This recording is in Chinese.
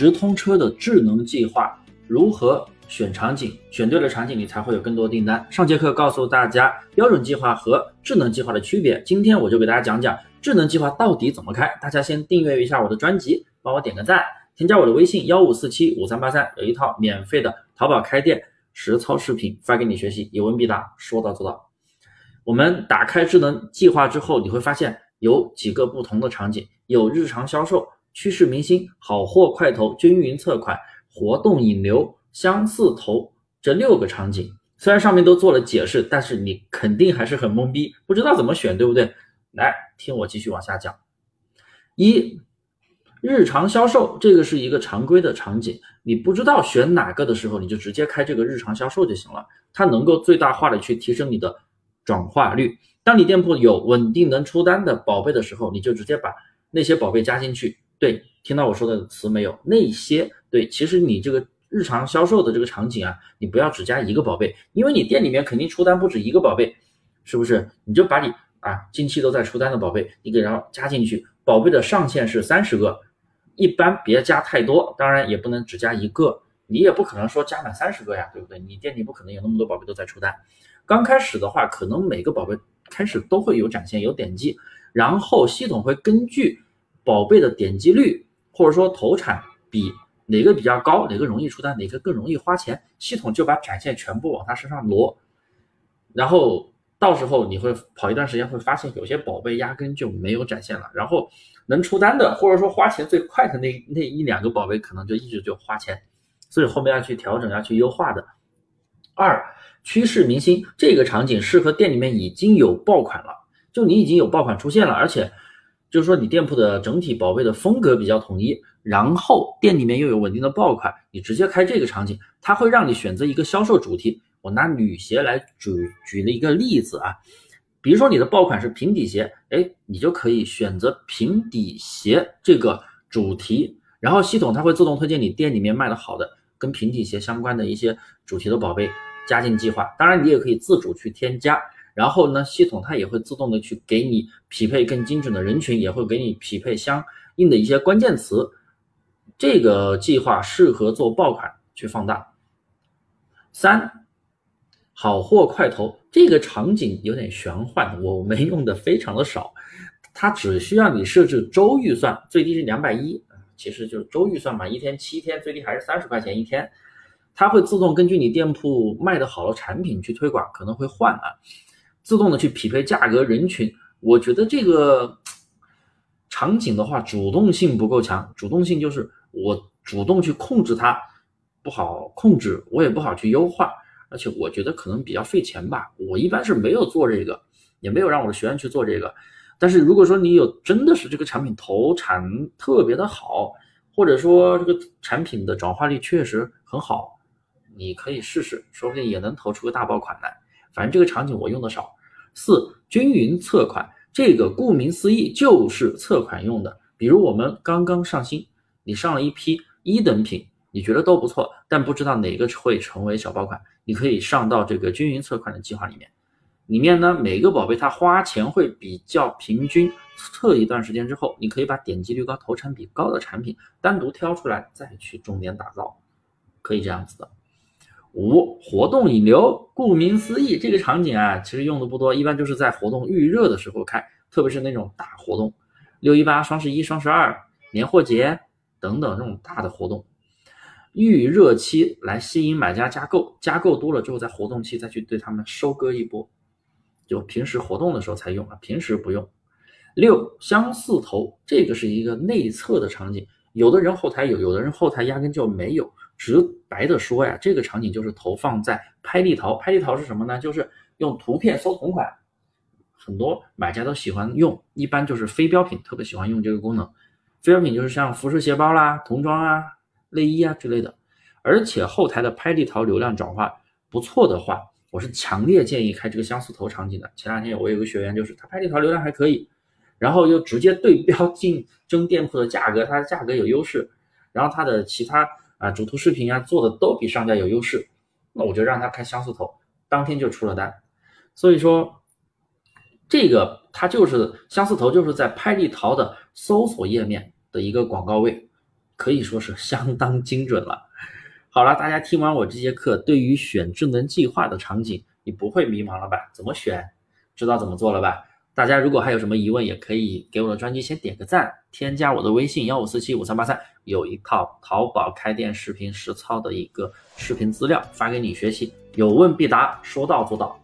直通车的智能计划，如何选场景？选对了场景，你才会有更多订单。上节课告诉大家标准计划和智能计划的区别，今天我就给大家讲讲智能计划到底怎么开。大家先订阅一下我的专辑，帮我点个赞，添加我的微信幺五四七五三八三，有一套免费的淘宝开店实操视频发给你学习，有问必答，说到做到。我们打开智能计划之后，你会发现有几个不同的场景，有日常销售、趋势明星、好货快投、均匀测款、活动引流、相似投这六个场景。虽然上面都做了解释，但是你肯定还是很懵逼，不知道怎么选，对不对？来，听我继续往下讲。一、日常销售，这个是一个常规的场景，你不知道选哪个的时候，你就直接开这个日常销售就行了，它能够最大化的去提升你的。转化率。当你店铺有稳定能出单的宝贝的时候，你就直接把那些宝贝加进去。对，听到我说的词没有？那些对，其实你这个日常销售的这个场景啊，你不要只加一个宝贝，因为你店里面肯定出单不止一个宝贝，是不是？你就把你啊近期都在出单的宝贝，你给然后加进去。宝贝的上限是三十个，一般别加太多，当然也不能只加一个，你也不可能说加满三十个呀，对不对？你店里不可能有那么多宝贝都在出单。刚开始的话，可能每个宝贝开始都会有展现、有点击，然后系统会根据宝贝的点击率或者说投产比哪个比较高，哪个容易出单，哪个更容易花钱，系统就把展现全部往他身上挪。然后到时候你会跑一段时间，会发现有些宝贝压根就没有展现了，然后能出单的或者说花钱最快的那那一两个宝贝，可能就一直就花钱，所以后面要去调整、要去优化的。二。趋势明星这个场景适合店里面已经有爆款了，就你已经有爆款出现了，而且就是说你店铺的整体宝贝的风格比较统一，然后店里面又有稳定的爆款，你直接开这个场景，它会让你选择一个销售主题。我拿女鞋来举举了一个例子啊，比如说你的爆款是平底鞋，哎，你就可以选择平底鞋这个主题，然后系统它会自动推荐你店里面卖的好的跟平底鞋相关的一些主题的宝贝。加进计划，当然你也可以自主去添加，然后呢，系统它也会自动的去给你匹配更精准的人群，也会给你匹配相应的一些关键词。这个计划适合做爆款去放大。三，好货快投这个场景有点玄幻，我们用的非常的少，它只需要你设置周预算，最低是两百一，其实就是周预算嘛，一天七天，最低还是三十块钱一天。它会自动根据你店铺卖的好的产品去推广，可能会换啊，自动的去匹配价格人群。我觉得这个场景的话，主动性不够强。主动性就是我主动去控制它，不好控制，我也不好去优化，而且我觉得可能比较费钱吧。我一般是没有做这个，也没有让我的学员去做这个。但是如果说你有真的是这个产品投产特别的好，或者说这个产品的转化率确实很好。你可以试试，说不定也能投出个大爆款来。反正这个场景我用的少。四均匀测款，这个顾名思义就是测款用的。比如我们刚刚上新，你上了一批一等品，你觉得都不错，但不知道哪个会成为小爆款，你可以上到这个均匀测款的计划里面。里面呢，每个宝贝它花钱会比较平均，测一段时间之后，你可以把点击率高、投产比高的产品单独挑出来，再去重点打造，可以这样子的。五活动引流，顾名思义，这个场景啊，其实用的不多，一般就是在活动预热的时候开，特别是那种大活动，六一八、双十一、双十二、年货节等等这种大的活动，预热期来吸引买家加购，加购多了之后，在活动期再去对他们收割一波，就平时活动的时候才用啊，平时不用。六相似投，这个是一个内测的场景，有的人后台有，有的人后台压根就没有。直白的说呀，这个场景就是投放在拍立淘。拍立淘是什么呢？就是用图片搜同款，很多买家都喜欢用。一般就是非标品，特别喜欢用这个功能。非标品就是像服饰、鞋包啦、童装啊、内衣啊之类的。而且后台的拍立淘流量转化不错的话，我是强烈建议开这个相似投场景的。前两天我有个学员，就是他拍立淘流量还可以，然后又直接对标竞 争店铺的价格，它的价格有优势，然后它的其他。啊，主图视频啊做的都比商家有优势，那我就让他开相似投，当天就出了单。所以说，这个它就是相似投，就是在拍立淘的搜索页面的一个广告位，可以说是相当精准了。好了，大家听完我这节课，对于选智能计划的场景，你不会迷茫了吧？怎么选？知道怎么做了吧？大家如果还有什么疑问，也可以给我的专辑先点个赞，添加我的微信幺五四七五三八三，有一套淘宝开店视频实操的一个视频资料发给你学习，有问必答，说到做到。